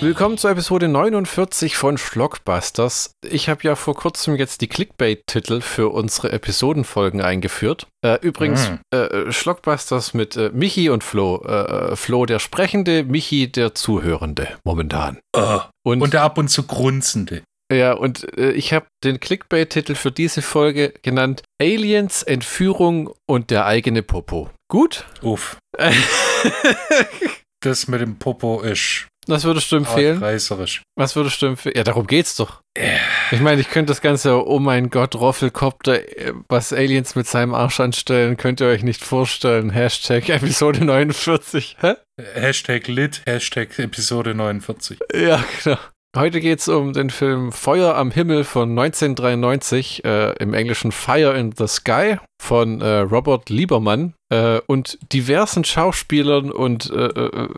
Willkommen zur Episode 49 von Schlockbusters. Ich habe ja vor kurzem jetzt die Clickbait-Titel für unsere Episodenfolgen eingeführt. Äh, übrigens, Mm. äh, Schlockbusters mit äh, Michi und Flo. Äh, Flo der Sprechende, Michi der Zuhörende momentan. Oh. Und, Und der ab und zu grunzende. ja, und äh, ich habe den Clickbait-Titel für diese Folge genannt Aliens, Entführung und der eigene Popo. Gut? Uff. Das mit dem Popo ist Was würdest du empfehlen? reißerisch. Was würdest du empfehlen? Ja, darum geht's doch. Äh. Ich meine, ich könnte das Ganze, oh mein Gott, Roffelkopter, was Aliens mit seinem Arsch anstellen, könnt ihr euch nicht vorstellen. Hashtag Episode 49. Hä? Hashtag lit, Hashtag Episode 49. Ja, genau. Heute geht's um den Film Feuer am Himmel von 1993, äh, im Englischen Fire in the Sky von äh, Robert Liebermann äh, und diversen Schauspielern und äh, äh,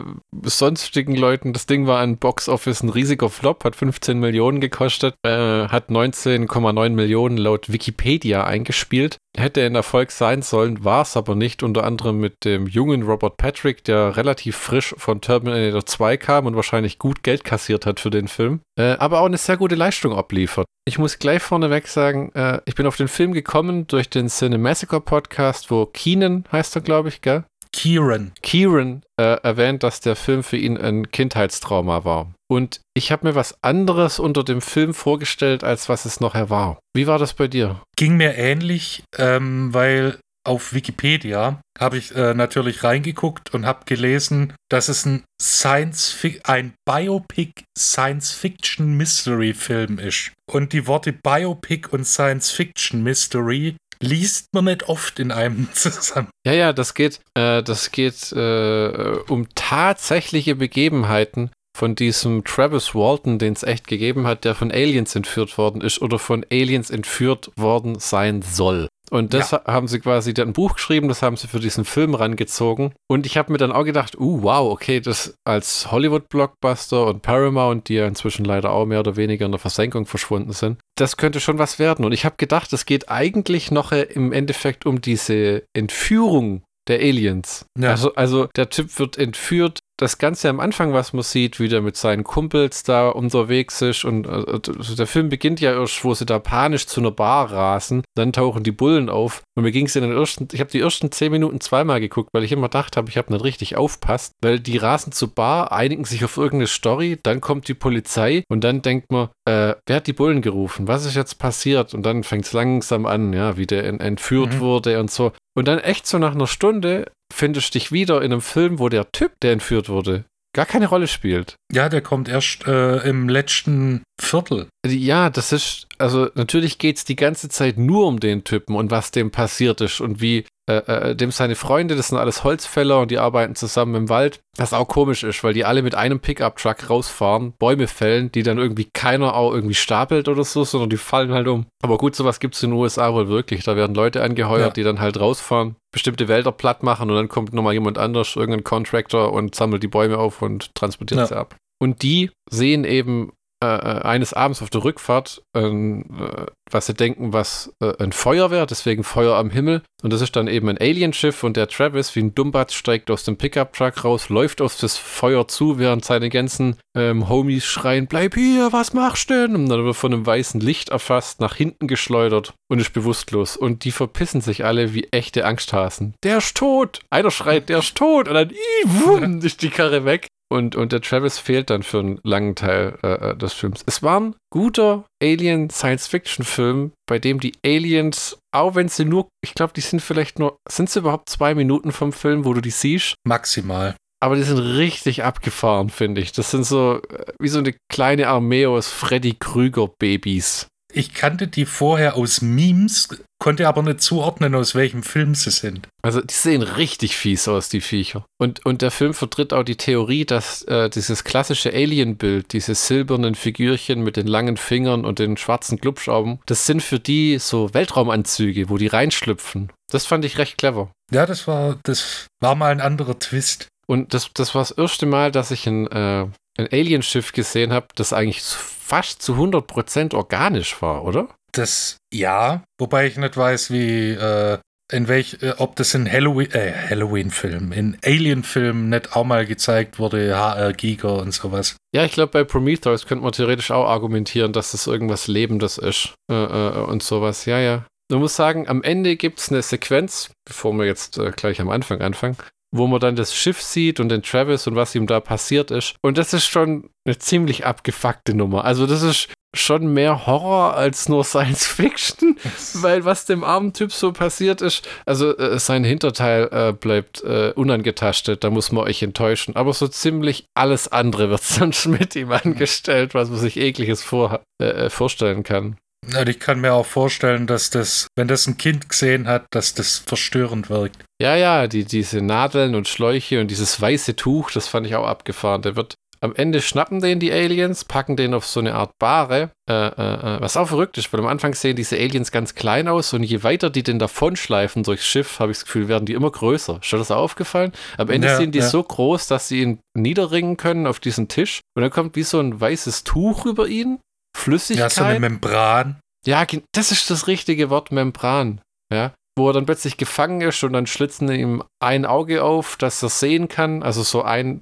sonstigen Leuten. Das Ding war ein Box-Office ein riesiger Flop, hat 15 Millionen gekostet, äh, hat 19,9 Millionen laut Wikipedia eingespielt. Hätte ein Erfolg sein sollen, war es aber nicht, unter anderem mit dem jungen Robert Patrick, der relativ frisch von Terminator 2 kam und wahrscheinlich gut Geld kassiert hat für den Film, äh, aber auch eine sehr gute Leistung abliefert. Ich muss gleich vorneweg sagen, ich bin auf den Film gekommen durch den Cinemassacre Podcast, wo Keenan heißt er, glaube ich, gell? Kieran. Kieran äh, erwähnt, dass der Film für ihn ein Kindheitstrauma war. Und ich habe mir was anderes unter dem Film vorgestellt, als was es nachher war. Wie war das bei dir? Ging mir ähnlich, ähm, weil auf Wikipedia habe ich äh, natürlich reingeguckt und habe gelesen, dass es ein Science ein Biopic Science Fiction Mystery Film ist. Und die Worte Biopic und Science Fiction Mystery liest man nicht oft in einem zusammen. Ja, ja, das geht, äh, das geht äh, um tatsächliche Begebenheiten von diesem Travis Walton, den es echt gegeben hat, der von Aliens entführt worden ist oder von Aliens entführt worden sein soll. Und das haben sie quasi dann ein Buch geschrieben, das haben sie für diesen Film rangezogen. Und ich habe mir dann auch gedacht, uh, wow, okay, das als Hollywood-Blockbuster und Paramount, die ja inzwischen leider auch mehr oder weniger in der Versenkung verschwunden sind, das könnte schon was werden. Und ich habe gedacht, es geht eigentlich noch im Endeffekt um diese Entführung der Aliens. Ja. Also, also der Typ wird entführt. Das Ganze am Anfang, was man sieht, wie der mit seinen Kumpels da unterwegs ist und also der Film beginnt ja erst, wo sie da panisch zu einer Bar rasen, dann tauchen die Bullen auf und mir ging es in den ersten, ich habe die ersten zehn Minuten zweimal geguckt, weil ich immer gedacht habe, ich habe nicht richtig aufpasst, weil die rasen zur Bar, einigen sich auf irgendeine Story, dann kommt die Polizei und dann denkt man, äh, wer hat die Bullen gerufen? Was ist jetzt passiert? Und dann fängt es langsam an, ja, wie der en- entführt Mhm. wurde und so. Und dann echt so nach einer Stunde findest du dich wieder in einem Film, wo der Typ, der entführt wurde, gar keine Rolle spielt. Ja, der kommt erst äh, im letzten Viertel. Ja, das ist, also natürlich geht es die ganze Zeit nur um den Typen und was dem passiert ist und wie äh, äh, dem seine Freunde, das sind alles Holzfäller und die arbeiten zusammen im Wald, was auch komisch ist, weil die alle mit einem Pickup-Truck rausfahren, Bäume fällen, die dann irgendwie keiner auch irgendwie stapelt oder so, sondern die fallen halt um. Aber gut, sowas gibt es in den USA wohl wirklich. Da werden Leute angeheuert, Ja. die dann halt rausfahren, bestimmte Wälder platt machen und dann kommt nochmal jemand anders, irgendein Contractor und sammelt die Bäume auf und transportiert Ja. sie ab. Und die sehen eben äh, äh, eines Abends auf der Rückfahrt, ähm, äh, was sie denken, was äh, ein Feuer wäre, deswegen Feuer am Himmel. Und das ist dann eben ein Alienschiff und der Travis, wie ein Dummbatz, steigt aus dem Pickup-Truck raus, läuft auf das Feuer zu, während seine ganzen ähm, Homies schreien, bleib hier, was machst du denn? Und dann wird er von einem weißen Licht erfasst, nach hinten geschleudert und ist bewusstlos. Und die verpissen sich alle wie echte Angsthasen. Der ist tot! Einer schreit, der ist tot! Und dann, ist die Karre weg. Und, und der Travis fehlt dann für einen langen Teil äh, äh, des Films. Es war ein guter Alien-Science-Fiction-Film, bei dem die Aliens, auch wenn sie nur, ich glaube, die sind vielleicht nur, sind sie überhaupt zwei Minuten vom Film, wo du die siehst? Maximal. Aber die sind richtig abgefahren, finde ich. Das sind so äh, wie so eine kleine Armee aus Freddy Krüger-Babys. Ich kannte die vorher aus Memes, konnte aber nicht zuordnen, aus welchem Film sie sind. Also die sehen richtig fies aus, die Viecher. Und, und der Film vertritt auch die Theorie, dass äh, dieses klassische Alien-Bild, diese silbernen Figürchen mit den langen Fingern und den schwarzen Glubschaugen, das sind für die so Weltraumanzüge, wo die reinschlüpfen. Das fand ich recht clever. Ja, das war, das war mal ein anderer Twist. Und das, das war das erste Mal, dass ich ein, äh, ein Alienschiff gesehen habe, das eigentlich fast zu 100% organisch war, oder? Das, ja, wobei ich nicht weiß, wie äh, in welch, äh, ob das in Halloween, äh, Halloween-Filmen, in Alien-Filmen nicht auch mal gezeigt wurde, HR Giger und sowas. Ja, ich glaube, bei Prometheus könnte man theoretisch auch argumentieren, dass das irgendwas Lebendes ist äh, äh, und sowas. Ja, ja. Man muss sagen, am Ende gibt es eine Sequenz, bevor wir jetzt äh, gleich am Anfang anfangen, wo man dann das Schiff sieht und den Travis und was ihm da passiert ist. Und das ist schon eine ziemlich abgefuckte Nummer. Also das ist schon mehr Horror als nur Science Fiction, weil was dem armen Typ so passiert ist, also äh, sein Hinterteil äh, bleibt äh, unangetastet, da muss man euch enttäuschen. Aber so ziemlich alles andere wird sonst mit ihm angestellt, was man sich ekliges vor, äh, äh, vorstellen kann. Und ich kann mir auch vorstellen, dass das, wenn das ein Kind gesehen hat, dass das verstörend wirkt. Ja, ja, die, diese Nadeln und Schläuche und dieses weiße Tuch, das fand ich auch abgefahren. Der wird am Ende schnappen den die Aliens, packen den auf so eine Art Bahre, äh, äh, äh, was auch verrückt ist, weil am Anfang sehen diese Aliens ganz klein aus und je weiter die den davonschleifen durchs Schiff, habe ich das Gefühl, werden die immer größer. Ist dir das aufgefallen? Am Ende ja, sind die ja. so groß, dass sie ihn niederringen können auf diesen Tisch und dann kommt wie so ein weißes Tuch über ihn, Flüssigkeit. Ja, so eine Membran. Ja, das ist das richtige Wort, Membran. Ja, wo er dann plötzlich gefangen ist und dann schlitzen ihm ein Auge auf, dass er sehen kann, also so ein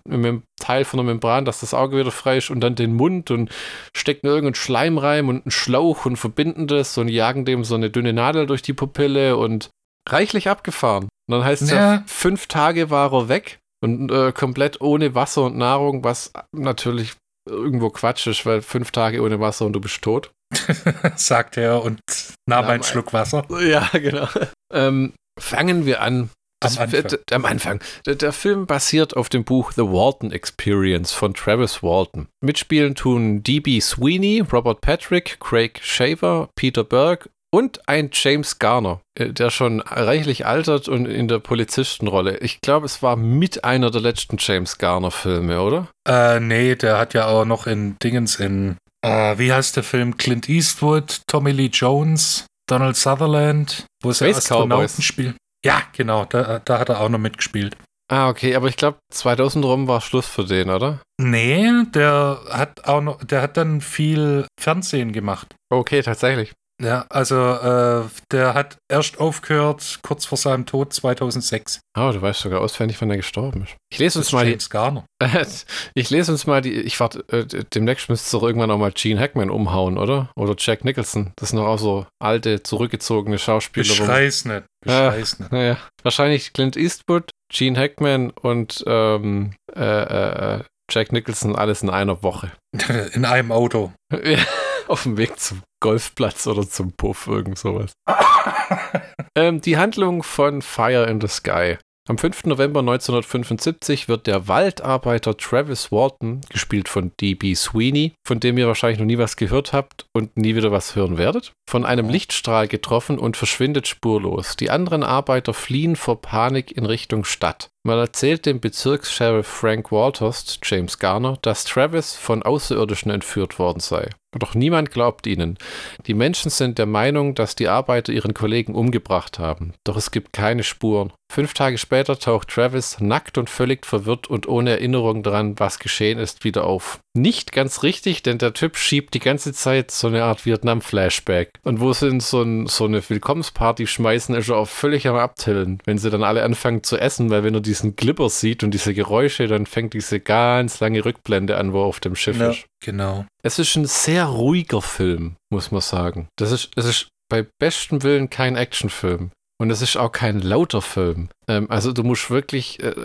Teil von der Membran, dass das Auge wieder frei ist und dann den Mund und stecken irgendeinen Schleimreim und einen Schlauch und verbinden das und jagen dem so eine dünne Nadel durch die Pupille und reichlich abgefahren. Und dann heißt es ja. ja, fünf Tage war er weg und äh, komplett ohne Wasser und Nahrung, was natürlich irgendwo Quatsch ist, weil fünf Tage ohne Wasser und du bist tot. sagt er und nahm einen Schluck Wasser. Ja, genau. Ähm, fangen wir an. Das, am Anfang. Am Anfang. Der, der, Film basiert auf dem Buch The Walton Experience von Travis Walton. Mitspielen tun D.B. Sweeney, Robert Patrick, Craig Shaver, Peter Berg und ein James Garner, äh, der schon reichlich altert und in der Polizistenrolle. Ich glaube, es war mit einer der letzten James Garner-Filme, oder? Äh, nee, der hat ja auch noch in Dingens in äh, wie heißt der Film? Clint Eastwood, Tommy Lee Jones, Donald Sutherland, wo es Astronauten spielt. Ja, genau, da, da hat er auch noch mitgespielt. Ah, okay, aber ich glaube 2000 rum war Schluss für den, oder? Nee, der hat auch noch, der hat dann viel Fernsehen gemacht. Okay, tatsächlich. Ja, also äh, der hat erst aufgehört kurz vor seinem Tod 2006. Oh, du weißt sogar auswendig, wann er gestorben ist. Ich lese uns mal James die, Garner. ich lese uns mal die. Ich warte, äh, demnächst müsste doch irgendwann auch mal Gene Hackman umhauen, oder? Oder Jack Nicholson. Das sind doch auch so alte, zurückgezogene Schauspieler. Beschreiß nicht. Beschreiß nicht. Naja, wahrscheinlich Clint Eastwood, Gene Hackman und ähm, äh, äh, äh Jack Nicholson alles in einer Woche. In einem Auto. Auf dem Weg zum Golfplatz oder zum Puff, irgend sowas. ähm, die Handlung von Fire in the Sky. Am 5. November 1975 wird der Waldarbeiter Travis Walton, gespielt von D.B. Sweeney, von dem ihr wahrscheinlich noch nie was gehört habt und nie wieder was hören werdet, von einem Lichtstrahl getroffen und verschwindet spurlos. Die anderen Arbeiter fliehen vor Panik in Richtung Stadt. Man erzählt dem Bezirkssheriff Frank Walters, James Garner, dass Travis von Außerirdischen entführt worden sei. Doch niemand glaubt ihnen. Die Menschen sind der Meinung, dass die Arbeiter ihren Kollegen umgebracht haben. Doch es gibt keine Spuren. Fünf Tage später taucht Travis nackt und völlig verwirrt und ohne Erinnerung daran, was geschehen ist, wieder auf. Nicht ganz richtig, denn der Typ schiebt die ganze Zeit so eine Art Vietnam-Flashback. Und wo sie in so, ein, so eine Willkommensparty schmeißen, ist er auch völlig am Abtillen. Wenn sie dann alle anfangen zu essen, weil wenn er diesen Glipper sieht und diese Geräusche, dann fängt diese ganz lange Rückblende an, wo er auf dem Schiff ja, ist. Genau. Es ist ein sehr ruhiger Film, muss man sagen. Das ist, es ist bei bestem Willen kein Actionfilm. Und es ist auch kein lauter Film. Ähm, also du musst wirklich, äh,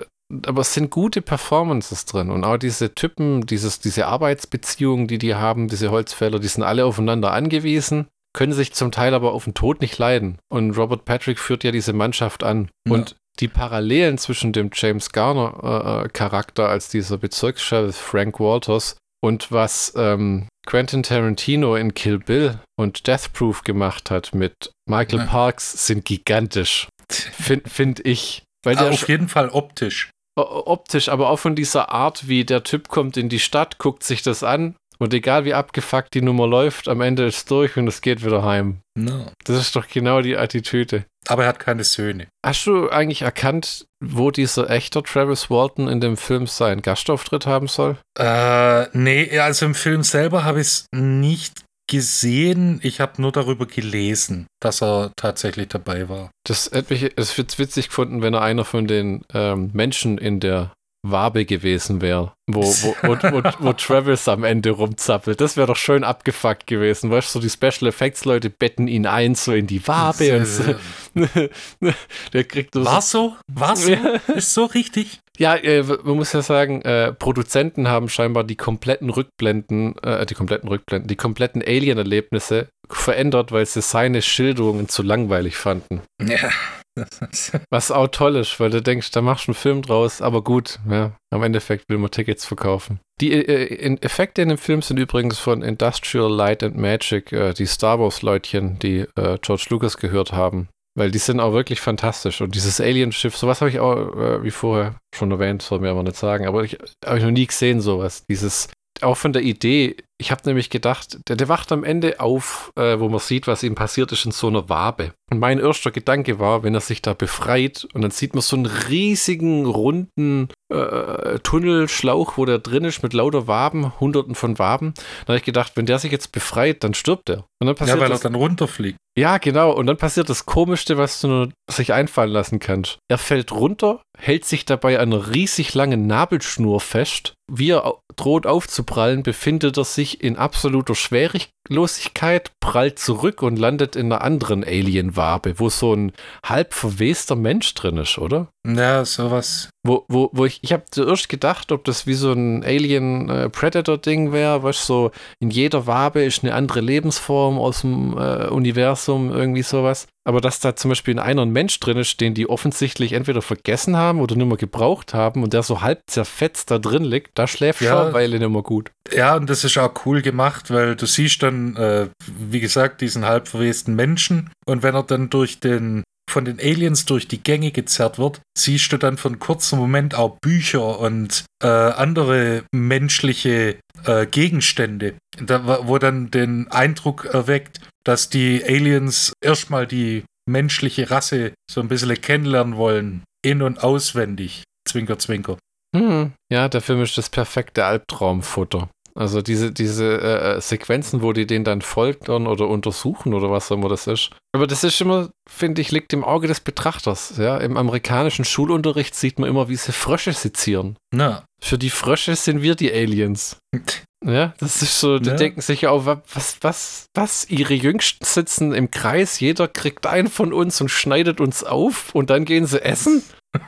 aber es sind gute Performances drin. Und auch diese Typen, dieses, diese Arbeitsbeziehungen, die die haben, diese Holzfäller, die sind alle aufeinander angewiesen, können sich zum Teil aber auf den Tod nicht leiden. Und Robert Patrick führt ja diese Mannschaft an. Ja. Und die Parallelen zwischen dem James Garner-Charakter äh, äh als dieser Bezirkssheriff Frank Walters und was ähm, Quentin Tarantino in Kill Bill und Death Proof gemacht hat mit Michael ja. Parks sind gigantisch. Finde find ich. Weil ah, auf jeden Fall optisch. Optisch, aber auch von dieser Art, wie der Typ kommt in die Stadt, guckt sich das an und egal wie abgefuckt die Nummer läuft, am Ende ist es durch und es geht wieder heim. No. Das ist doch genau die Attitüde. Aber er hat keine Söhne. Hast du eigentlich erkannt, wo dieser echter Travis Walton in dem Film seinen Gastauftritt haben soll? Äh, nee, also im Film selber habe ich es nicht gesehen, ich habe nur darüber gelesen, dass er tatsächlich dabei war. Das hätte mich es wird witzig gefunden, wenn er einer von den ähm, Menschen in der Wabe gewesen wäre, wo, wo, wo, wo, wo Travis am Ende rumzappelt. Das wäre doch schön abgefuckt gewesen. Weißt du, so die Special Effects Leute betten ihn ein, so in die Wabe und so. Der kriegt War so? War so? Ist so richtig? Ja, äh, man muss ja sagen, äh, Produzenten haben scheinbar die kompletten Rückblenden, äh, die kompletten Rückblenden, die kompletten Alien-Erlebnisse verändert, weil sie seine Schilderungen zu langweilig fanden. Ja. Was auch toll ist, weil du denkst, da machst du einen Film draus, aber gut, ja, am Endeffekt will man Tickets verkaufen. Die äh, Effekte in dem Film sind übrigens von Industrial Light and Magic, äh, die Star Wars-Leutchen, die äh, George Lucas gehört haben. Weil die sind auch wirklich fantastisch. Und dieses Alien-Schiff, sowas habe ich auch, äh, wie vorher schon erwähnt, soll mir aber nicht sagen, aber ich habe ich noch nie gesehen, sowas. Dieses auch von der Idee, ich habe nämlich gedacht, der, der, wacht am Ende auf, äh, wo man sieht, was ihm passiert ist, in so einer Wabe. Und mein erster Gedanke war, wenn er sich da befreit und dann sieht man so einen riesigen, runden äh, Tunnelschlauch, wo der drin ist mit lauter Waben, hunderten von Waben. Dann habe ich gedacht, wenn der sich jetzt befreit, dann stirbt er. Und dann passiert ja, weil das, er dann runterfliegt. Ja, genau. Und dann passiert das Komischste, was du nur sich einfallen lassen kannst. Er fällt runter, hält sich dabei an einer riesig langen Nabelschnur fest. Wie er droht aufzuprallen, befindet er sich in absoluter Schwerelosigkeit, prallt zurück und landet in einer anderen Alien-Wabe, wo so ein halb verwester Mensch drin ist, oder? Ja, sowas. Wo, wo, wo ich, ich habe zuerst gedacht, ob das wie so ein Alien-Predator-Ding äh, wäre, was so in jeder Wabe ist eine andere Lebensform aus dem äh, Universum, irgendwie sowas. Aber dass da zum Beispiel in einer ein Mensch drin ist, den die offensichtlich entweder vergessen haben oder nur mal gebraucht haben und der so halb zerfetzt da drin liegt, da schläft ja. schon eine Weile nicht mehr gut. Ja, und das ist auch cool gemacht, weil du siehst dann, äh, wie gesagt, diesen halb verwesten Menschen und wenn er dann durch den von den Aliens durch die Gänge gezerrt wird, siehst du dann für einen kurzen Moment auch Bücher und äh, andere menschliche äh, Gegenstände, da, wo dann den Eindruck erweckt, dass die Aliens erstmal die menschliche Rasse so ein bisschen kennenlernen wollen, in- und auswendig. Zwinker, zwinker. Hm, ja, der Film ist das perfekte Albtraumfutter. Also diese, diese äh, äh, Sequenzen, wo die den dann foltern oder untersuchen oder was auch immer das ist. Aber das ist immer, finde ich, liegt im Auge des Betrachters. Ja? Im amerikanischen Schulunterricht sieht man immer, wie sie Frösche sezieren. Na. Für die Frösche sind wir die Aliens. Ja, das ist so, die ja. denken sich ja auch, was, was, was, ihre Jüngsten sitzen im Kreis, jeder kriegt einen von uns und schneidet uns auf und dann gehen sie essen?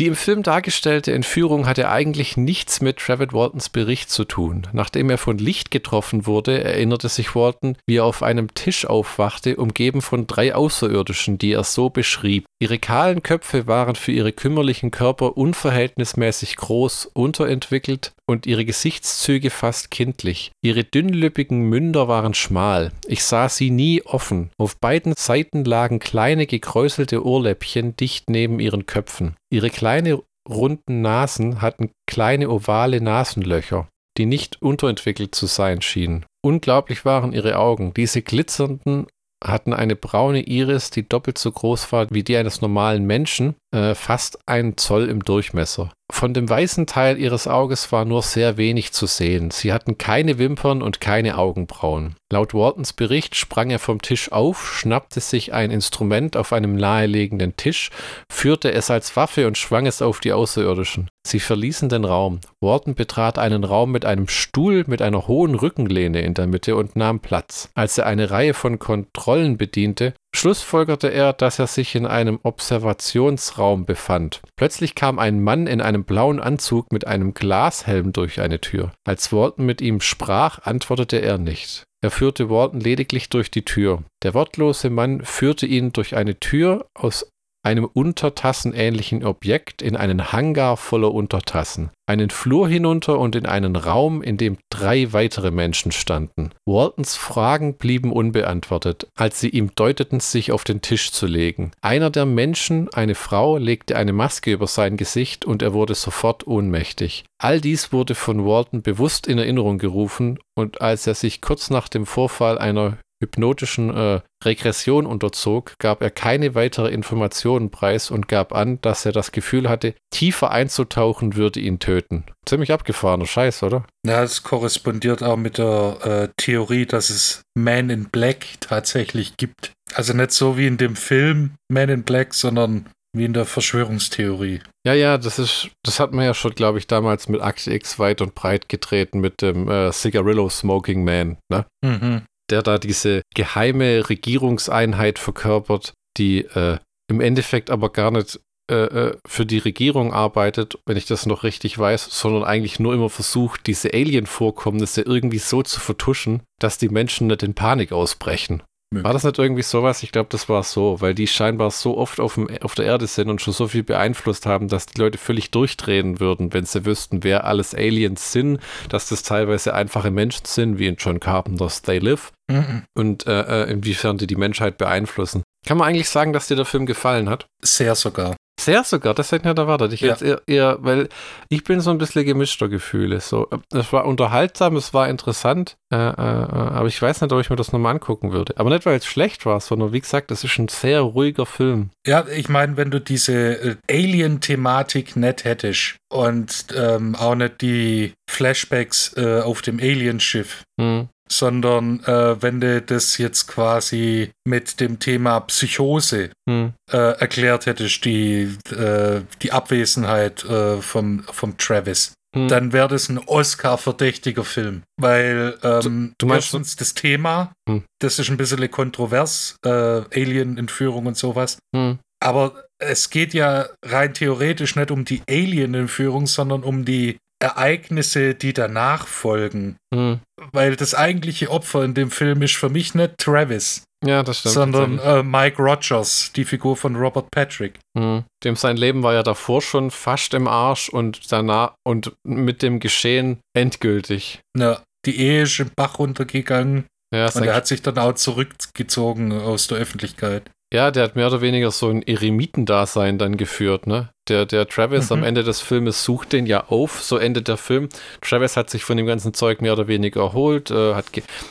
Die im Film dargestellte Entführung hatte eigentlich nichts mit Travis Waltons Bericht zu tun. Nachdem er von Licht getroffen wurde, erinnerte sich Walton, wie er auf einem Tisch aufwachte, umgeben von drei Außerirdischen, die er so beschrieb. Ihre kahlen Köpfe waren für ihre kümmerlichen Körper unverhältnismäßig groß, unterentwickelt und ihre Gesichtszüge fast kindlich. Ihre dünnlippigen Münder waren schmal. Ich sah sie nie offen. Auf beiden Seiten lagen kleine gekräuselte Ohrläppchen dicht neben ihren Köpfen. Ihre kleine runden Nasen hatten kleine ovale Nasenlöcher, die nicht unterentwickelt zu sein schienen. Unglaublich waren ihre Augen, diese glitzernden, hatten eine braune Iris, die doppelt so groß war wie die eines normalen Menschen, äh, fast einen Zoll im Durchmesser. Von dem weißen Teil ihres Auges war nur sehr wenig zu sehen. Sie hatten keine Wimpern und keine Augenbrauen. Laut Waltons Bericht sprang er vom Tisch auf, schnappte sich ein Instrument auf einem nahelegenden Tisch, führte es als Waffe und schwang es auf die Außerirdischen. Sie verließen den Raum. Walton betrat einen Raum mit einem Stuhl mit einer hohen Rückenlehne in der Mitte und nahm Platz. Als er eine Reihe von Kontrollen bediente, schlussfolgerte er, dass er sich in einem Observationsraum befand. Plötzlich kam ein Mann in einem blauen Anzug mit einem Glashelm durch eine Tür. Als Walton mit ihm sprach, antwortete er nicht. Er führte Walton lediglich durch die Tür. Der wortlose Mann führte ihn durch eine Tür aus einem untertassenähnlichen Objekt in einen Hangar voller Untertassen, einen Flur hinunter und in einen Raum, in dem drei weitere Menschen standen. Waltons Fragen blieben unbeantwortet, als sie ihm deuteten, sich auf den Tisch zu legen. Einer der Menschen, eine Frau, legte eine Maske über sein Gesicht und er wurde sofort ohnmächtig. All dies wurde von Walton bewusst in Erinnerung gerufen und als er sich kurz nach dem Vorfall einer hypnotischen äh, Regression unterzog, gab er keine weitere Informationen preis und gab an, dass er das Gefühl hatte, tiefer einzutauchen würde ihn töten. Ziemlich abgefahrener Scheiß, oder? Ja, es korrespondiert auch mit der äh, Theorie, dass es Man in Black tatsächlich gibt. Also nicht so wie in dem Film Man in Black, sondern wie in der Verschwörungstheorie. Ja, ja, das ist, das hat man ja schon, glaube ich, damals mit Akte X weit und breit getreten mit dem äh, Cigarillo Smoking Man, ne? Mhm. Der da diese geheime Regierungseinheit verkörpert, die äh, im Endeffekt aber gar nicht äh, äh, für die Regierung arbeitet, wenn ich das noch richtig weiß, sondern eigentlich nur immer versucht, diese Alien-Vorkommnisse irgendwie so zu vertuschen, dass die Menschen nicht in Panik ausbrechen. War das nicht irgendwie sowas? Ich glaube, das war so, weil die scheinbar so oft auf, dem, auf der Erde sind und schon so viel beeinflusst haben, dass die Leute völlig durchdrehen würden, wenn sie wüssten, wer alles Aliens sind, dass das teilweise einfache Menschen sind, wie in John Carpenter's They Live Mhm. und äh, äh, inwiefern die die Menschheit beeinflussen. Kann man eigentlich sagen, dass dir der Film gefallen hat? Sehr sogar. Sehr sogar, das hätte ich nicht erwartet. Ich Ja. jetzt eher, eher, weil ich bin so ein bisschen gemischter Gefühle. So, es war unterhaltsam, es war interessant, äh, äh, äh, aber ich weiß nicht, ob ich mir das nochmal angucken würde. Aber nicht, weil es schlecht war, sondern wie gesagt, es ist ein sehr ruhiger Film. Ja, ich meine, wenn du diese äh, Alien-Thematik nicht hättest und ähm, auch nicht die Flashbacks äh, auf dem Alienschiff, Hm. Sondern äh, wenn du das jetzt quasi mit dem Thema Psychose Hm. äh, erklärt hättest, die, äh, die Abwesenheit äh, vom, vom Travis, Hm. dann wäre das ein Oscar-verdächtiger Film. Weil ähm, du meinst- erstens das Thema, Hm. das ist ein bisschen kontrovers, äh, Alien-Entführung und sowas. Hm. Aber es geht ja rein theoretisch nicht um die Alien-Entführung, sondern um die Ereignisse, die danach folgen. Hm. Weil das eigentliche Opfer in dem Film ist für mich nicht Travis, Ja, das stimmt. sondern äh, Mike Rogers, die Figur von Robert Patrick. Hm. Dem sein Leben war ja davor schon fast im Arsch und danach und mit dem Geschehen endgültig. Ja, die Ehe ist im Bach runtergegangen Ja, und er hat sich dann auch zurückgezogen aus der Öffentlichkeit. Ja, der hat mehr oder weniger so ein Eremitendasein dann geführt, ne? Der, der Travis Mhm. am Ende des Filmes sucht den ja auf, so endet der Film. Travis hat sich von dem ganzen Zeug mehr oder weniger erholt, äh, hat,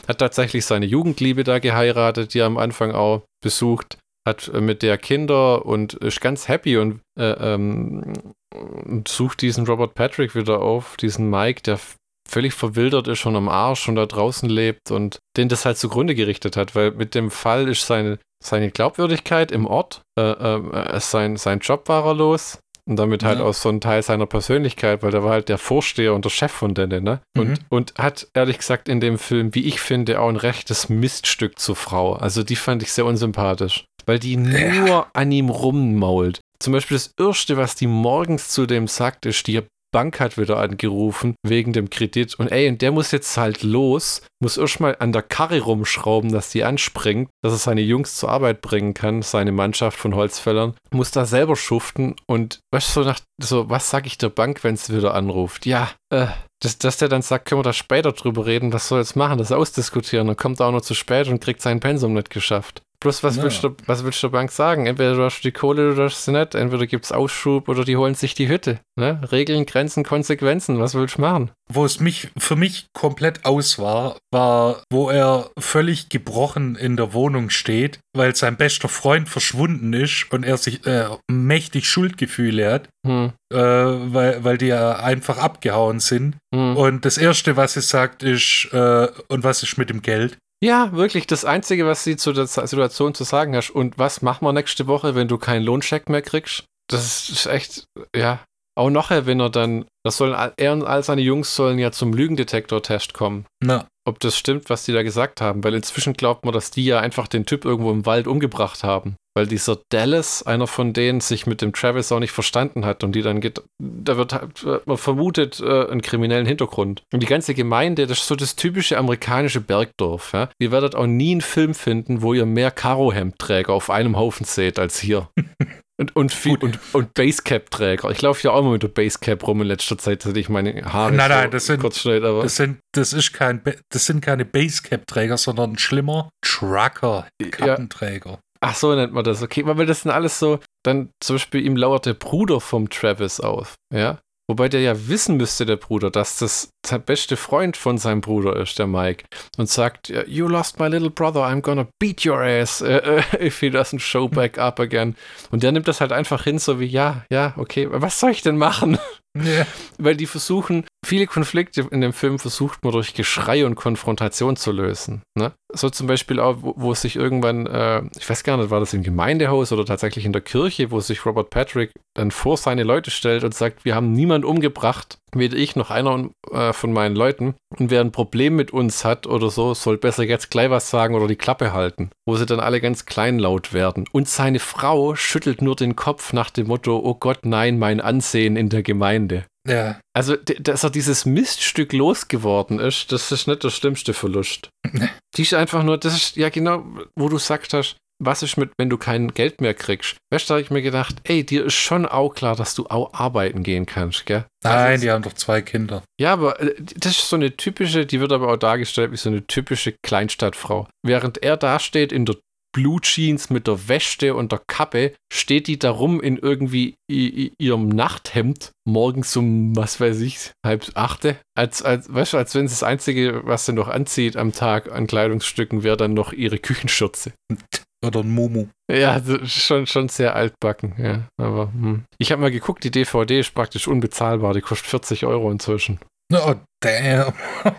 hat tatsächlich seine Jugendliebe da geheiratet, die er am Anfang auch besucht, hat äh, mit der Kinder und ist ganz happy und, äh, ähm, und sucht diesen Robert Patrick wieder auf, diesen Mike, der völlig verwildert ist und am Arsch und da draußen lebt und den das halt zugrunde gerichtet hat, weil mit dem Fall ist seine, seine Glaubwürdigkeit im Ort, äh, äh, sein, sein Job war er los und damit halt Ja. auch so ein Teil seiner Persönlichkeit, weil der war halt der Vorsteher und der Chef von denen, ne? Mhm. Und, und hat ehrlich gesagt in dem Film, wie ich finde, auch ein rechtes Miststück zur Frau. Also die fand ich sehr unsympathisch, weil die nur an ihm rummault. Zum Beispiel das Erste, was die morgens zu dem sagt, ist, die Bank hat wieder angerufen wegen dem Kredit und ey, und der muss jetzt halt los, muss erstmal an der Karre rumschrauben, dass die anspringt, dass er seine Jungs zur Arbeit bringen kann, seine Mannschaft von Holzfällern, muss da selber schuften und du, so nach, so, was sag ich der Bank, wenn es wieder anruft? Ja, äh, dass, dass der dann sagt, können wir da später drüber reden, was soll jetzt machen, das ausdiskutieren, dann kommt er auch noch zu spät und kriegt sein Pensum nicht geschafft. Bloß, was, Ja. willst du, was willst du der Bank sagen? Entweder du hast die Kohle oder du hast sie nicht. Entweder gibt es Ausschub oder die holen sich die Hütte. Ne? Regeln, Grenzen, Konsequenzen. Was willst du machen? Wo es mich für mich komplett aus war, war, wo er völlig gebrochen in der Wohnung steht, weil sein bester Freund verschwunden ist und er sich äh, mächtig Schuldgefühle hat, Hm, äh, weil, weil die ja einfach abgehauen sind. hm. Und das Erste, was sie sagt, ist, äh, und was ist mit dem Geld? Ja, wirklich. Das Einzige, was sie zu der Situation zu sagen hast. Und was machen wir nächste Woche, wenn du keinen Lohncheck mehr kriegst? Das ist echt, ja. Auch nachher, wenn er dann, das sollen, er und all seine Jungs sollen ja zum Lügendetektor-Test kommen. Na, ob das stimmt, was die da gesagt haben, weil inzwischen glaubt man, dass die ja einfach den Typ irgendwo im Wald umgebracht haben, weil dieser Dallas, einer von denen, sich mit dem Travis auch nicht verstanden hat und die dann geht, da wird halt, man vermutet äh, einen kriminellen Hintergrund. Und die ganze Gemeinde, das ist so das typische amerikanische Bergdorf, ja. Ihr werdet auch nie einen Film finden, wo ihr mehr Karohemdträger auf einem Haufen seht als hier. Und, und, viel, und, und Basecap-Träger. Ich laufe ja auch immer mit der Basecap rum in letzter Zeit, seit ich meine Haare Nein, nein, das sind- kurz schneid, aber das sind, das ist kein, das sind keine Basecap-Träger, sondern ein schlimmer Trucker-Kappenträger. Ach so nennt man das, okay, weil das sind alles so, dann zum Beispiel ihm lauert der Bruder vom Travis auf, ja. Wobei der ja wissen müsste, der Bruder, dass das der beste Freund von seinem Bruder ist, der Mike. Und sagt, you lost my little brother, I'm gonna beat your ass uh, if he doesn't show back up again. Und der nimmt das halt einfach hin, so wie, ja, ja, okay, was soll ich denn machen? Ja. Weil die versuchen, viele Konflikte in dem Film versucht man durch Geschrei und Konfrontation zu lösen. Ne? So zum Beispiel auch, wo, wo sich irgendwann, äh, ich weiß gar nicht, war das im Gemeindehaus oder tatsächlich in der Kirche, wo sich Robert Patrick dann vor seine Leute stellt und sagt, wir haben niemanden umgebracht, weder ich noch einer äh, von meinen Leuten. Und wer ein Problem mit uns hat oder so, soll besser jetzt gleich was sagen oder die Klappe halten. Wo sie dann alle ganz kleinlaut werden. Und seine Frau schüttelt nur den Kopf nach dem Motto, oh Gott, nein, mein Ansehen in der Gemeinde. Ja. Also, dass er dieses Miststück losgeworden ist, das ist nicht der schlimmste Verlust. Die ist einfach nur, das ist ja genau, wo du gesagt hast, was ist mit, wenn du kein Geld mehr kriegst? Weißt du, da habe ich mir gedacht, ey, dir ist schon auch klar, dass du auch arbeiten gehen kannst, gell? Nein, also, die haben doch zwei Kinder. Ja, aber äh, das ist so eine typische, die wird aber auch dargestellt wie so eine typische Kleinstadtfrau. Während er da steht in der Blue Jeans mit der Wäsche und der Kappe, steht die da rum in irgendwie ihrem Nachthemd morgens um, was weiß ich, halb achte. Als, als, weißt du, als wenn es das Einzige, was sie noch anzieht am Tag an Kleidungsstücken, wäre dann noch ihre Küchenschürze. Oder ein Momo. Ja, schon, schon sehr altbacken, ja. Aber hm. ich habe mal geguckt, die DVD ist praktisch unbezahlbar. Die kostet 40 Euro inzwischen. Oh, damn.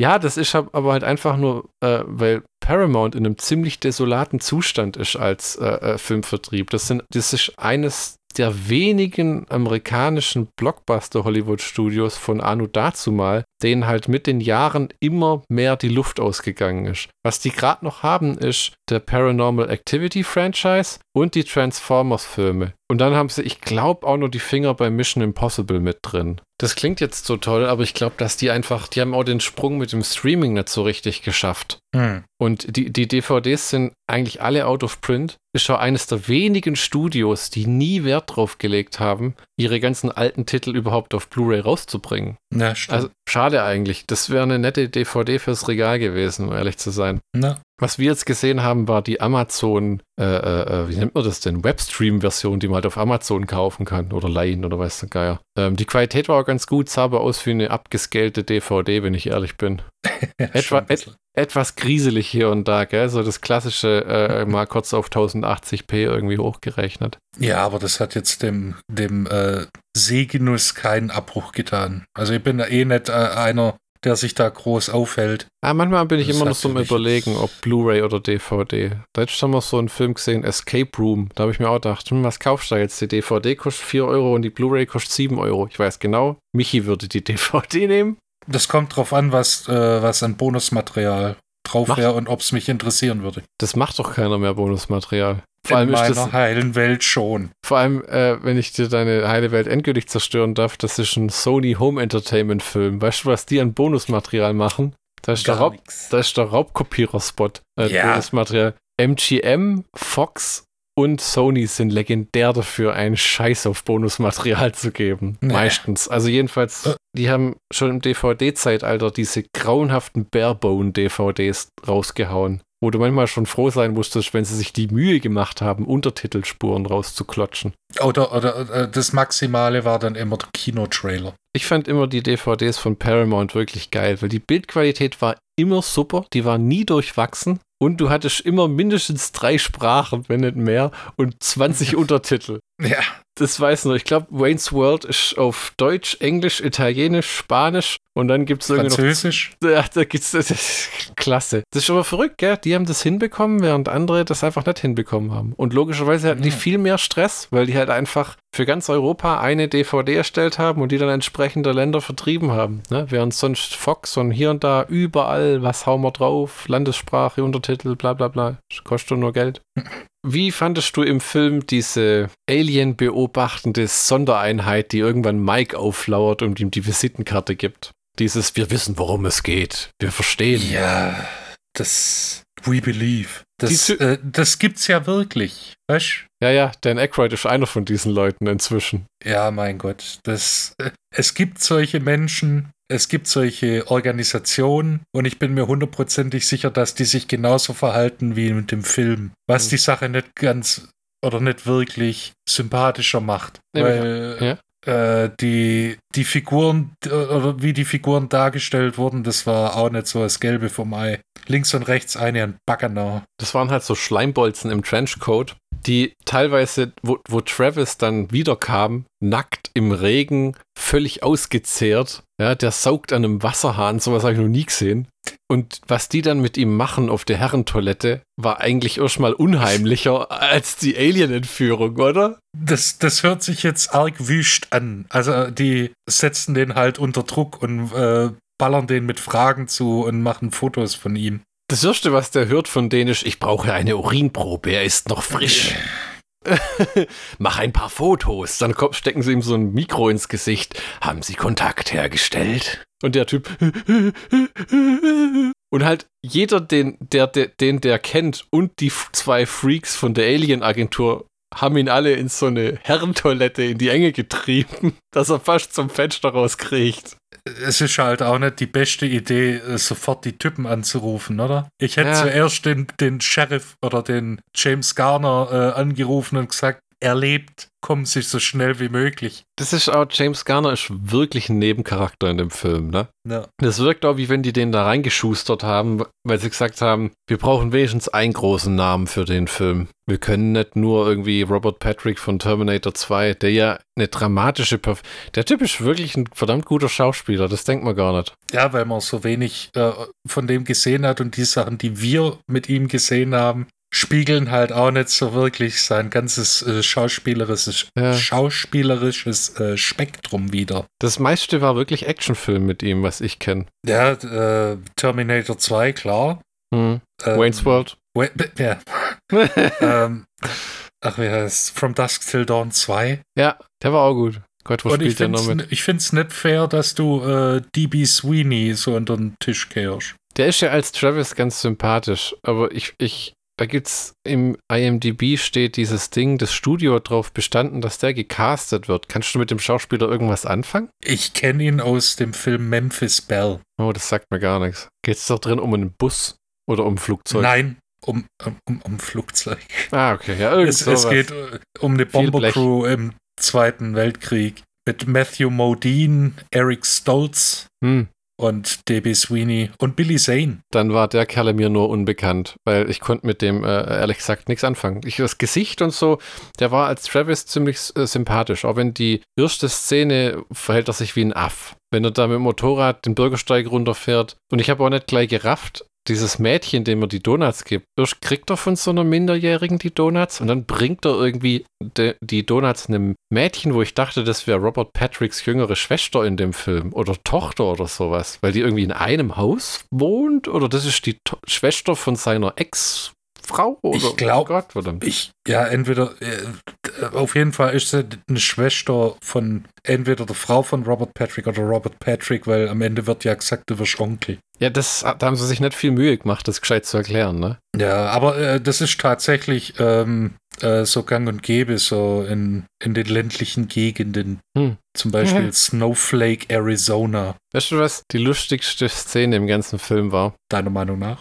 ja, das ist aber halt einfach nur, äh, weil Paramount in einem ziemlich desolaten Zustand ist als äh, äh, Filmvertrieb. Das, sind, das ist eines der wenigen amerikanischen Blockbuster-Hollywood-Studios von Anu dazumal, denen halt mit den Jahren immer mehr die Luft ausgegangen ist. Was die gerade noch haben, ist der Paranormal Activity Franchise und die Transformers-Filme. Und dann haben sie, ich glaube, auch noch die Finger bei Mission Impossible mit drin. Das klingt jetzt so toll, aber ich glaube, dass die einfach, die haben auch den Sprung mit dem Streaming nicht so richtig geschafft. Hm. Und die, die DVDs sind eigentlich alle out of print. Ist schon eines der wenigen Studios, die nie Wert drauf gelegt haben, ihre ganzen alten Titel überhaupt auf Blu-ray rauszubringen. Ja, stimmt. Also schade eigentlich. Das wäre eine nette DVD fürs Regal gewesen, um ehrlich zu sein. Na. Was wir jetzt gesehen haben, war die Amazon, äh, äh, wie nennt man das denn? Webstream-Version, die man halt auf Amazon kaufen kann oder leihen oder weiß der Geier. Ähm, die Qualität war auch ganz gut, sah aber aus wie eine abgescalte DVD, wenn ich ehrlich bin. Etwa, et, etwas grieselig hier und da, gell? So das klassische, äh, mal kurz auf 1080p irgendwie hochgerechnet. Ja, aber das hat jetzt dem, dem äh, Sehgenuss keinen Abbruch getan. Also ich bin da eh nicht äh, einer, der sich da groß aufhält. Ah, manchmal bin ich Das immer noch so am Überlegen, ob Blu-ray oder DVD. Letztens haben wir so einen Film gesehen, Escape Room. Da habe ich mir auch gedacht, hm, was kaufst du da jetzt? Die DVD kostet 4 Euro und die Blu-ray kostet 7 Euro. Ich weiß genau, Michi würde die DVD nehmen. Das kommt drauf an, was, äh, was an Bonusmaterial drauf wäre und ob es mich interessieren würde. Das macht doch keiner mehr Bonusmaterial. Vor allem In ist meiner das, heilen Welt schon. vor allem, äh, wenn ich dir deine heile Welt endgültig zerstören darf, das ist ein Sony Home Entertainment Film. Weißt du, was die an Bonusmaterial machen? Da ist der, Raub, da ist der Raubkopierer-Spot. Äh, Ja. Bonusmaterial. MGM, Fox und Sony sind legendär dafür, einen Scheiß auf Bonusmaterial zu geben. Nee. Meistens. Also jedenfalls, Äh. die haben schon im DVD-Zeitalter diese grauenhaften Barebone-DVDs rausgehauen. Wo du manchmal schon froh sein musstest, wenn sie sich die Mühe gemacht haben, Untertitelspuren rauszuklotschen. Oder, oder äh, das Maximale war dann immer der Kinotrailer. Ich fand immer die DVDs von Paramount wirklich geil, weil die Bildqualität war immer super, die war nie durchwachsen und du hattest immer mindestens drei Sprachen, wenn nicht mehr, und 20 Untertitel. Ja. Das weiß nur. Ich glaube, Wayne's World ist auf Deutsch, Englisch, Italienisch, Spanisch und dann gibt es irgendwie noch Französisch. ja, da gibt's das ist klasse. Das ist aber verrückt, gell? Die haben das hinbekommen, während andere das einfach nicht hinbekommen haben. Und logischerweise hatten die Ja. viel mehr Stress, weil die halt einfach für ganz Europa eine DVD erstellt haben und die dann entsprechende Länder vertrieben haben. Ne? Während sonst Fox und hier und da überall, was hauen wir drauf, Landessprache, Untertitel, bla bla bla. Das kostet nur Geld. Wie fandest du im Film diese Alien beobachtende Sondereinheit, die irgendwann Mike auflauert und ihm die Visitenkarte gibt? Dieses, wir wissen, worum es geht. Wir verstehen. Ja, das We Believe. Das, äh, das gibt's ja wirklich. Weißt Ja, ja, Dan Aykroyd ist einer von diesen Leuten inzwischen. Ja, mein Gott. Das, äh, es gibt solche Menschen, es gibt solche Organisationen und ich bin mir hundertprozentig sicher, dass die sich genauso verhalten wie mit dem Film. Was Mhm. die Sache nicht ganz oder nicht wirklich sympathischer macht. Nee, Weil ja. Äh, die, die Figuren oder wie die Figuren dargestellt wurden, das war auch nicht so das Gelbe vom Ei. Links und rechts eine an Baggener. Das waren halt so Schleimbolzen im Trenchcoat, die teilweise, wo, wo Travis dann wiederkam, nackt im Regen, völlig ausgezehrt. Ja, der saugt an einem Wasserhahn, sowas habe ich noch nie gesehen. Und was die dann mit ihm machen auf der Herrentoilette, war eigentlich erstmal unheimlicher als die Alien-Entführung, oder? Das, das hört sich jetzt arg wüst an. Also die setzen den halt unter Druck und äh, ballern den mit Fragen zu und machen Fotos von ihm. Das Erste, was der hört von ist, ich brauche eine Urinprobe, er ist noch frisch. Mach ein paar Fotos. Dann stecken sie ihm so ein Mikro ins Gesicht. Haben sie Kontakt hergestellt? Und der Typ. Und halt jeder, den der, der, den der kennt und die zwei Freaks von der Alien-Agentur haben ihn alle in so eine Herrentoilette in die Enge getrieben, dass er fast zum Fenster rauskriegt. Es ist halt auch nicht die beste Idee, äh, sofort die Typen anzurufen, oder? Ich hätte ja. zuerst den, den Sheriff oder den James Garner äh, angerufen und gesagt, er lebt, kommen Sie so schnell wie möglich. Das ist auch, James Garner ist wirklich ein Nebencharakter in dem Film, ne? Ja. Das wirkt auch, wie wenn die den da reingeschustert haben, weil sie gesagt haben, wir brauchen wenigstens einen großen Namen für den Film. Wir können nicht nur irgendwie Robert Patrick von Terminator 2, der ja eine dramatische, Perf der Typ ist wirklich ein verdammt guter Schauspieler, das denkt man gar nicht. Ja, weil man so wenig äh, von dem gesehen hat und die Sachen, die wir mit ihm gesehen haben, spiegeln halt auch nicht so wirklich sein ganzes äh, schauspielerisches, ja. schauspielerisches äh, Spektrum wieder. Das meiste war wirklich Actionfilm mit ihm, was ich kenne. Ja, äh, Terminator 2, klar. Hm. Ähm, Wayne's World. Wait, ja. ähm, ach, wie heißt From Dusk Till Dawn 2? Ja, der war auch gut. Gott, wo Und ich finde es nicht fair, dass du äh, DB Sweeney so unter den Tisch kehrst. Der ist ja als Travis ganz sympathisch, aber ich, ich da gibt's im IMDb steht dieses Ding, das Studio hat darauf bestanden, dass der gecastet wird. Kannst du mit dem Schauspieler irgendwas anfangen? Ich kenne ihn aus dem Film Memphis Bell. Oh, das sagt mir gar nichts. Geht es doch drin um einen Bus oder um ein Flugzeug? Nein, um, um, um Flugzeug. Ah, okay. Ja, es, es geht äh, um eine Bombercrew im Zweiten Weltkrieg mit Matthew Modine, Eric Stoltz. Hm und DB Sweeney und Billy Zane. Dann war der Kerl mir nur unbekannt, weil ich konnte mit dem äh, ehrlich gesagt nichts anfangen. Ich, das Gesicht und so, der war als Travis ziemlich äh, sympathisch, auch wenn die erste Szene verhält er sich wie ein Aff. Wenn er da mit dem Motorrad den Bürgersteig runterfährt. Und ich habe auch nicht gleich gerafft, dieses Mädchen, dem er die Donuts gibt, erst kriegt er von so einer Minderjährigen die Donuts und dann bringt er irgendwie de, die Donuts einem Mädchen, wo ich dachte, das wäre Robert Patricks jüngere Schwester in dem Film oder Tochter oder sowas, weil die irgendwie in einem Haus wohnt oder das ist die to Schwester von seiner Ex Frau? Oder? Ich glaube, oh ich, ja, entweder, äh, auf jeden Fall ist sie eine Schwester von entweder der Frau von Robert Patrick oder Robert Patrick, weil am Ende wird ja gesagt, du wirst Onkel. Ja, das, da haben sie sich nicht viel Mühe gemacht, das gescheit zu erklären, ne? Ja, aber äh, das ist tatsächlich ähm, äh, so gang und gäbe, so in, in den ländlichen Gegenden. Hm. Zum Beispiel mhm. Snowflake, Arizona. Weißt du, was die lustigste Szene im ganzen Film war? Deiner Meinung nach?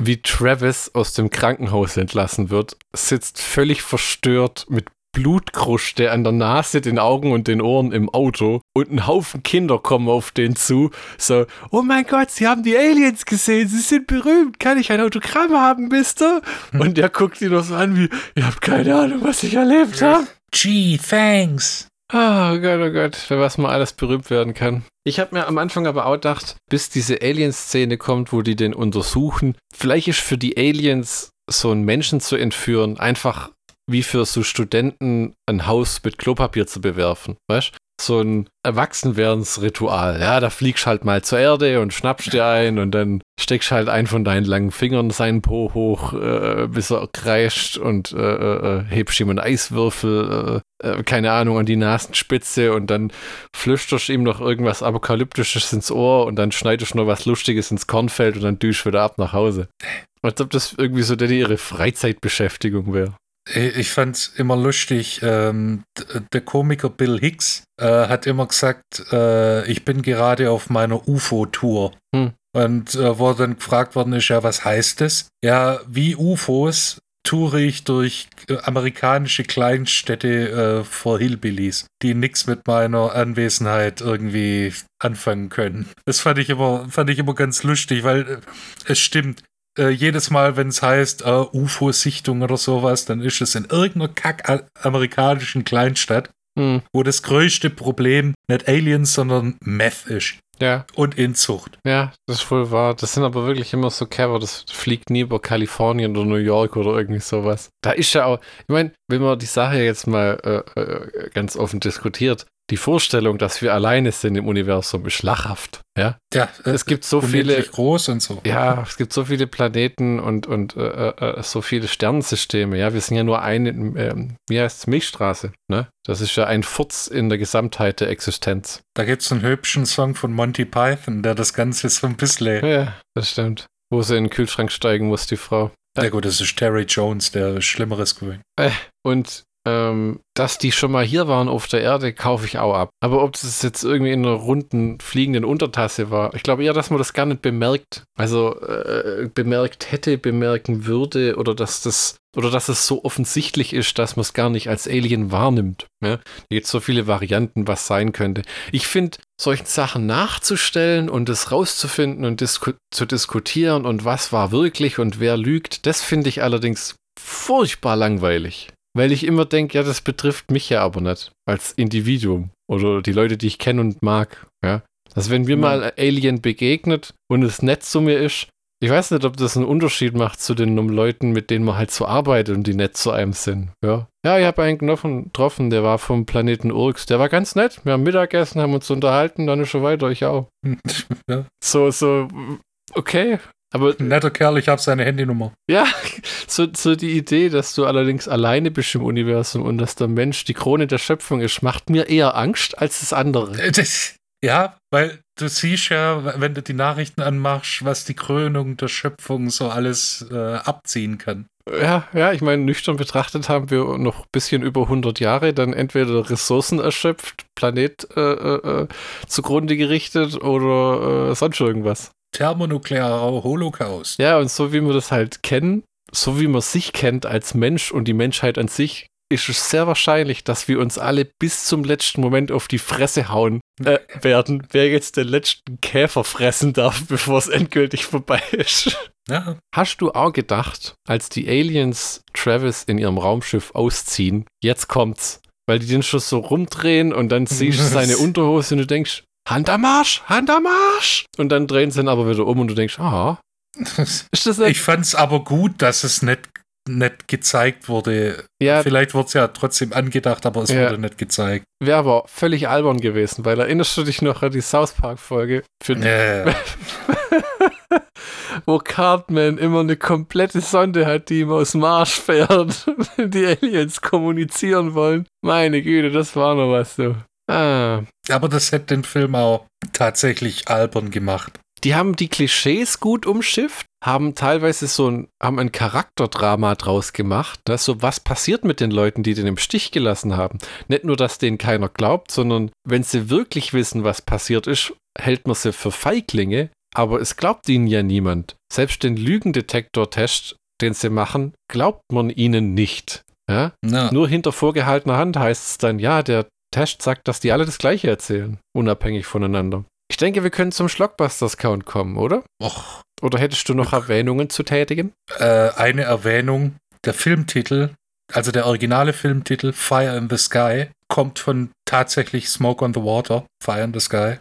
Wie Travis aus dem Krankenhaus entlassen wird, sitzt völlig verstört mit Blutkruste an der Nase, den Augen und den Ohren im Auto und ein Haufen Kinder kommen auf den zu. So, oh mein Gott, sie haben die Aliens gesehen, sie sind berühmt, kann ich ein Autogramm haben, Mister? Hm. Und der guckt ihn noch so an wie, ihr habt keine Ahnung, was ich erlebt habe. Gee, thanks. Oh Gott, oh Gott, für was man alles berühmt werden kann. Ich habe mir am Anfang aber auch gedacht, bis diese Alien-Szene kommt, wo die den untersuchen, vielleicht ist für die Aliens so einen Menschen zu entführen einfach wie für so Studenten ein Haus mit Klopapier zu bewerfen, weißt? So ein Erwachsenwerdensritual. Ja, da fliegst halt mal zur Erde und schnappst dir ein und dann steckst halt einen von deinen langen Fingern seinen Po hoch, äh, bis er kreischt und äh, äh, hebst ihm einen Eiswürfel, äh, äh, keine Ahnung, an die Nasenspitze und dann flüsterst ihm noch irgendwas Apokalyptisches ins Ohr und dann schneidest noch was Lustiges ins Kornfeld und dann düst wieder ab nach Hause. Als ob das irgendwie so denn ihre Freizeitbeschäftigung wäre. Ich fand es immer lustig. Ähm, der Komiker Bill Hicks äh, hat immer gesagt, äh, ich bin gerade auf meiner UFO-Tour. Hm. Und äh, wo dann gefragt worden ist, ja, was heißt das? Ja, wie UFOs toure ich durch äh, amerikanische Kleinstädte äh, vor Hillbillies, die nichts mit meiner Anwesenheit irgendwie anfangen können. Das fand ich immer, fand ich immer ganz lustig, weil äh, es stimmt. Äh, jedes Mal, wenn es heißt äh, UFO-Sichtung oder sowas, dann ist es in irgendeiner kack amerikanischen Kleinstadt, Hm. wo das größte Problem nicht Aliens, sondern Meth ist. Ja, Und Inzucht. ja, das ist wohl wahr. Das sind aber wirklich immer so Cover. Das fliegt nie über Kalifornien oder New York oder irgendwie sowas. Da ist ja auch, ich meine, wenn man die Sache jetzt mal äh, äh, ganz offen diskutiert, die Vorstellung, dass wir alleine sind im Universum, ist lachhaft. Ja, Ja, äh, es gibt so viele, unendlich groß und so. ja, es gibt so viele Planeten und, und äh, äh, so viele Sternensysteme. Ja, wir sind ja nur eine, ähm, wie heißt es, Milchstraße. Ne? Das ist ja ein Furz in der Gesamtheit der Existenz. Da gibt es einen hübschen Song von Monty Python, der das Ganze so ein bisschen. Ja, das stimmt. Wo sie in den Kühlschrank steigen muss, die Frau. Ja, gut, das ist Terry Jones, der Schlimmeres gewöhnt. Und ähm, dass die schon mal hier waren auf der Erde, kaufe ich auch ab. Aber ob das jetzt irgendwie in einer runden, fliegenden Untertasse war, ich glaube eher, dass man das gar nicht bemerkt. Also äh, bemerkt hätte, bemerken würde oder dass das oder dass es so offensichtlich ist, dass man es gar nicht als Alien wahrnimmt. Ja? Da gibt so viele Varianten, was sein könnte. Ich finde, solchen Sachen nachzustellen und es rauszufinden und disku zu diskutieren und was war wirklich und wer lügt, das finde ich allerdings furchtbar langweilig. Weil ich immer denke, ja, das betrifft mich ja aber nicht als Individuum oder die Leute, die ich kenne und mag. Ja? Also wenn mir Ja. mal Alien begegnet und es nett zu mir ist, ich weiß nicht, ob das einen Unterschied macht zu den Leuten, mit denen man halt so arbeitet und die nett zu einem sind. Ja, ja ich habe einen Knochen getroffen, der war vom Planeten Urks. Der war ganz nett. Wir haben Mittagessen, haben uns unterhalten, dann ist schon weiter, ich auch. ja. So, so, okay. Aber Netter Kerl, ich habe seine Handynummer. ja, so, so die Idee, dass du allerdings alleine bist im Universum und dass der Mensch die Krone der Schöpfung ist, macht mir eher Angst als das andere. Äh, Das, ja, weil du siehst ja, wenn du die Nachrichten anmachst, was die Krönung der Schöpfung so alles äh, abziehen kann. Ja, ja, ich meine, nüchtern betrachtet haben wir noch ein bisschen über 100 Jahre dann entweder Ressourcen erschöpft, Planet äh, äh, äh, zugrunde gerichtet oder äh, sonst irgendwas. Thermonuklearer Holocaust. Ja, und so wie wir das halt kennen, so wie man sich kennt als Mensch und die Menschheit an sich, ist es sehr wahrscheinlich, dass wir uns alle bis zum letzten Moment auf die Fresse hauen äh, werden, wer jetzt den letzten Käfer fressen darf, bevor es endgültig vorbei ist. Ja, Hast du auch gedacht, als die Aliens Travis in ihrem Raumschiff ausziehen, jetzt kommt's, weil die den schon so rumdrehen und dann siehst du seine Unterhose und du denkst, Hand am Arsch, Hand am Arsch. Und dann drehen sie ihn aber wieder um und du denkst, ah, ist das ich fand es aber gut, dass es nicht, nicht gezeigt wurde. ja, Vielleicht wurde es ja trotzdem angedacht, aber es Ja. wurde nicht gezeigt. wäre aber völlig albern gewesen, weil erinnerst du dich noch an die South Park Folge, für Ja, wo Cartman immer eine komplette Sonde hat, die ihm aus dem Marsch fährt, wenn die Aliens kommunizieren wollen? Meine Güte, das war noch was so. Ah, aber das hätte den Film auch tatsächlich albern gemacht. die haben die Klischees gut umschifft, haben teilweise so ein, haben ein Charakterdrama draus gemacht, ne? so was passiert mit den Leuten, die den im Stich gelassen haben. Nicht nur, dass denen keiner glaubt, sondern wenn sie wirklich wissen, was passiert ist, hält man sie für Feiglinge, aber es glaubt ihnen ja niemand. Selbst den Lügendetektor-Test, den sie machen, glaubt man ihnen nicht. Ja? Nur hinter vorgehaltener Hand heißt es dann, ja, der Test sagt, dass die alle das Gleiche erzählen, unabhängig voneinander. Ich denke, wir können zum Schlockbusters-Count kommen, oder? Och, Oder hättest du noch Erwähnungen zu tätigen? äh, eine Erwähnung. Der Filmtitel, also der originale Filmtitel Fire in the Sky, kommt von tatsächlich Smoke on the Water, Fire in the Sky.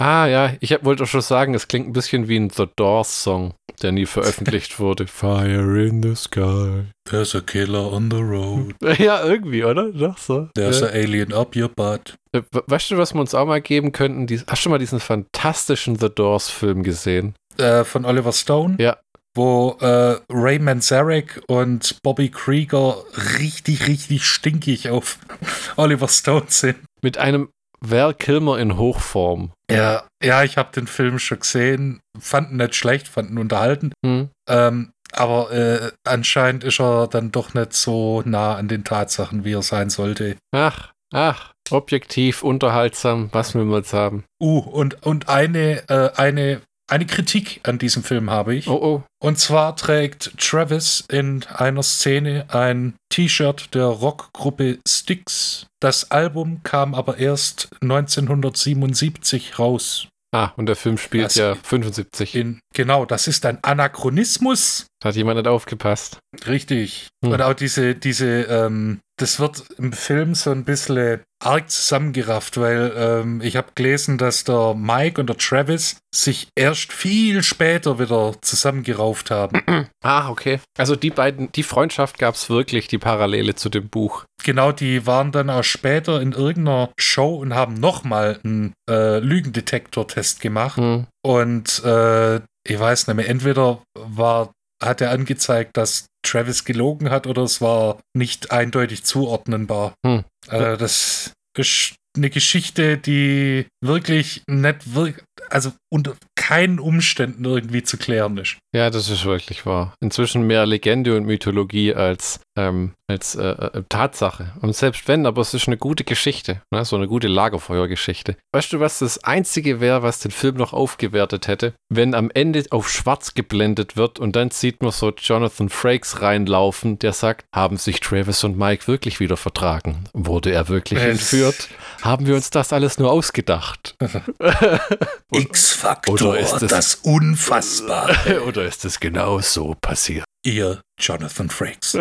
Ah ja, ich wollte auch schon sagen, es klingt ein bisschen wie ein The Doors-Song, der nie veröffentlicht wurde. Fire in the sky. There's a killer on the road. Ja, irgendwie, oder? Doch so. There's Ja. a alien up your butt. Äh, we- Weißt du, was wir uns auch mal geben könnten? Dies, hast du schon mal diesen fantastischen The Doors-Film gesehen? Äh, von Oliver Stone. Ja. Wo äh, Ray Manzarek und Bobby Krieger richtig, richtig stinkig auf Oliver Stone sind. Mit einem Val Kilmer in Hochform. Ja, ja, ich habe den Film schon gesehen, fanden nicht schlecht, fanden unterhalten. Hm? Ähm, aber äh, anscheinend ist er dann doch nicht so nah an den Tatsachen, wie er sein sollte. Ach, ach, objektiv, unterhaltsam, was will man jetzt haben? Uh, und, und eine, äh, eine eine Kritik an diesem Film habe ich. Oh, oh. Und zwar trägt Travis in einer Szene ein T-Shirt der Rockgruppe Styx. Das Album kam aber erst 1977 raus. Ah, und der Film spielt Das- ja 75. In, genau, das ist ein Anachronismus. Da hat jemand nicht aufgepasst. Richtig. Hm. Und auch diese, diese, ähm, das wird im Film so ein bisschen arg zusammengerafft, weil ähm, ich habe gelesen, dass der Mike und der Travis sich erst viel später wieder zusammengerauft haben. Ah, okay. Also die beiden, die Freundschaft gab es wirklich, die Parallele zu dem Buch. genau, die waren dann auch später in irgendeiner Show und haben nochmal einen äh, Lügendetektor-Test gemacht. Hm. Und äh, ich weiß nicht mehr, entweder war, hat er angezeigt, dass Travis gelogen hat oder es war nicht eindeutig zuordnenbar. Hm. Äh, das ist eine Geschichte, die wirklich nicht wirklich, also unter keinen Umständen irgendwie zu klären ist. Ja, das ist wirklich wahr. Inzwischen mehr Legende und Mythologie als, ähm, als äh, äh, Tatsache. Und selbst wenn, aber es ist eine gute Geschichte. Ne? So eine gute Lagerfeuergeschichte. Weißt du, was das Einzige wäre, was den Film noch aufgewertet hätte? Wenn am Ende auf schwarz geblendet wird und dann sieht man so Jonathan Frakes reinlaufen, der sagt, haben sich Travis und Mike wirklich wieder vertragen? Wurde er wirklich Es- entführt? Haben wir uns das alles nur ausgedacht? X-Faktor, oder ist es- das Unfassbare. Oder ist es genau so passiert? Ihr Jonathan Frakes.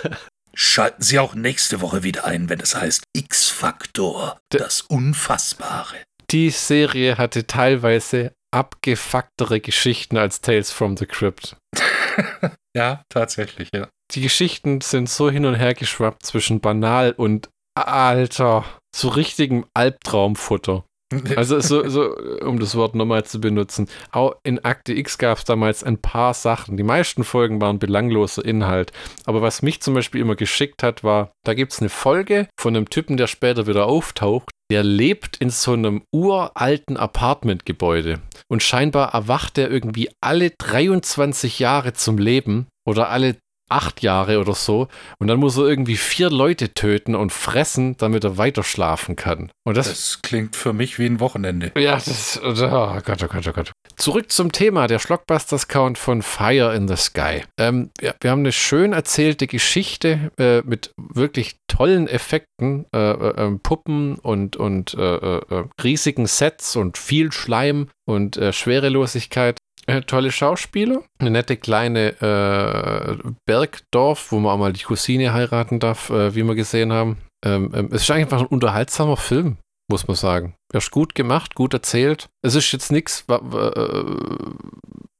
Schalten Sie auch nächste Woche wieder ein, wenn es heißt X-Faktor, das Unfassbare. Die Serie hatte teilweise abgefucktere Geschichten als Tales from the Crypt. Ja, tatsächlich, ja. Die Geschichten sind so hin und her geschwappt zwischen banal und alter, so richtigem Albtraumfutter. Also so, so, um das Wort nochmal zu benutzen. Auch in Akte X gab es damals ein paar Sachen. Die meisten Folgen waren belangloser Inhalt. Aber was mich zum Beispiel immer geschickt hat, war, da gibt es eine Folge von einem Typen, der später wieder auftaucht. Der lebt in so einem uralten Apartmentgebäude. Und scheinbar erwacht er irgendwie alle 23 Jahre zum Leben oder alle acht Jahre oder so. Und dann muss er irgendwie vier Leute töten und fressen, damit er weiter schlafen kann. Und das Das klingt für mich wie ein Wochenende. ja, das. Oh Gott, oh Gott, oh Gott. Zurück zum Thema, der Schlockbusters-Count von Fire in the Sky. Ähm, ja, wir haben eine schön erzählte Geschichte äh, mit wirklich tollen Effekten, äh, äh, ähm, Puppen und, und äh, äh, äh, riesigen Sets und viel Schleim und Schwerelosigkeit. Äh, tolle Schauspieler, eine nette kleine äh, Bergdorf, wo man auch mal die Cousine heiraten darf, äh, wie wir gesehen haben. Ähm, ähm, es ist einfach ein unterhaltsamer Film muss man sagen. Er ist gut gemacht, gut erzählt. Es ist jetzt nichts,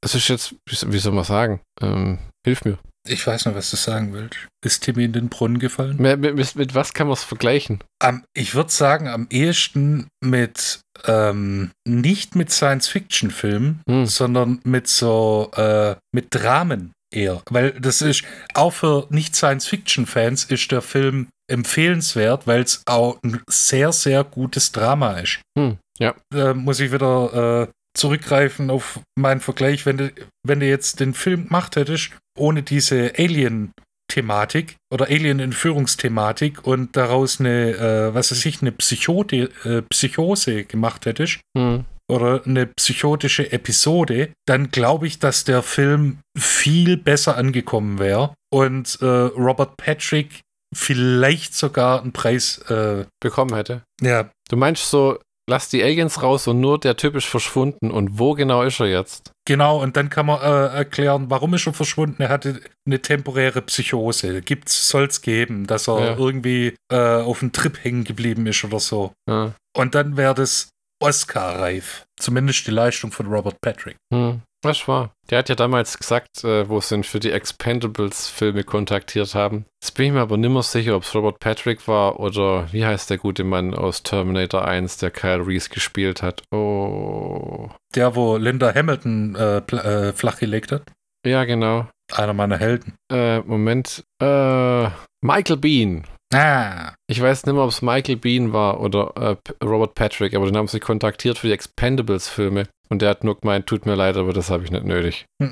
es ist jetzt, wie wie soll man sagen, ähm, hilf mir. Ich weiß noch, was du sagen willst. Ist Timmy in den Brunnen gefallen? Mit, mit, mit was kann man es vergleichen? Am, ich würde sagen, am ehesten mit, ähm, nicht mit Science-Fiction-Filmen, Hm. sondern mit so, äh, mit Dramen eher. Weil das ist, auch für Nicht-Science-Fiction-Fans ist der Film empfehlenswert, weil es auch ein sehr, sehr gutes Drama ist. Hm, ja. Da muss ich wieder äh, zurückgreifen auf meinen Vergleich, wenn du, wenn du jetzt den Film gemacht hättest, ohne diese Alien-Thematik oder Alien-Entführungsthematik und daraus eine, äh, was weiß ich, eine Psychote, äh, Psychose gemacht hättest Hm. oder eine psychotische Episode, dann glaube ich, dass der Film viel besser angekommen wäre und äh, Robert Patrick vielleicht sogar einen Preis, äh, Bekommen hätte. ja, Du meinst so, lass die Aliens raus und nur der Typ ist verschwunden. Und wo genau ist er jetzt? Genau, und dann kann man äh, erklären, warum ist er verschwunden. Er hatte eine temporäre Psychose. Gibt's, soll's geben, dass er Ja. irgendwie äh, auf einem Trip hängen geblieben ist oder so. Ja. Und dann wäre das Oscar-reif. Zumindest die Leistung von Robert Patrick. Hm. Was war? Der hat ja damals gesagt, äh, wo sie ihn für die Expendables-Filme kontaktiert haben. Jetzt bin ich mir aber nimmer sicher, ob es Robert Patrick war oder wie heißt der gute Mann aus Terminator 1, der Kyle Reese gespielt hat. Oh. Der, wo Linda Hamilton äh, äh, flachgelegt hat. Ja, genau. Einer meiner Helden. Äh, Moment. Äh, Michael Bean. Ah, Ich weiß nicht mehr, ob es Michael Bean war oder äh, Robert Patrick, aber den haben sie kontaktiert für die Expendables-Filme. Und der hat nur gemeint, tut mir leid, aber das habe ich nicht nötig.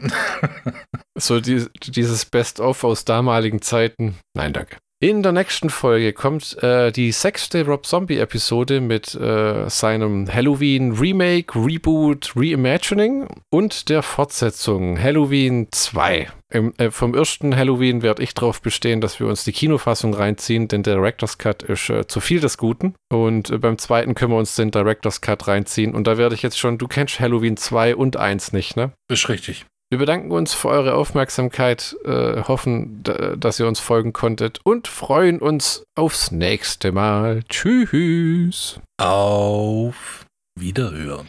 So die, dieses Best-of aus damaligen Zeiten. Nein, danke. In der nächsten Folge kommt äh, die sechste Rob Zombie-Episode mit äh, seinem Halloween Remake, Reboot, Reimagining und der Fortsetzung Halloween 2. Im, äh, vom ersten Halloween werde ich darauf bestehen, dass wir uns die Kinofassung reinziehen, denn der Director's Cut ist äh, zu viel des Guten. Und äh, beim zweiten können wir uns den Director's Cut reinziehen. Und da werde ich jetzt schon, du kennst Halloween 2 und 1 nicht, ne? Ist richtig. Wir bedanken uns für eure Aufmerksamkeit, äh, hoffen, dass ihr uns folgen konntet und freuen uns aufs nächste Mal. Tschüss. Auf Wiederhören.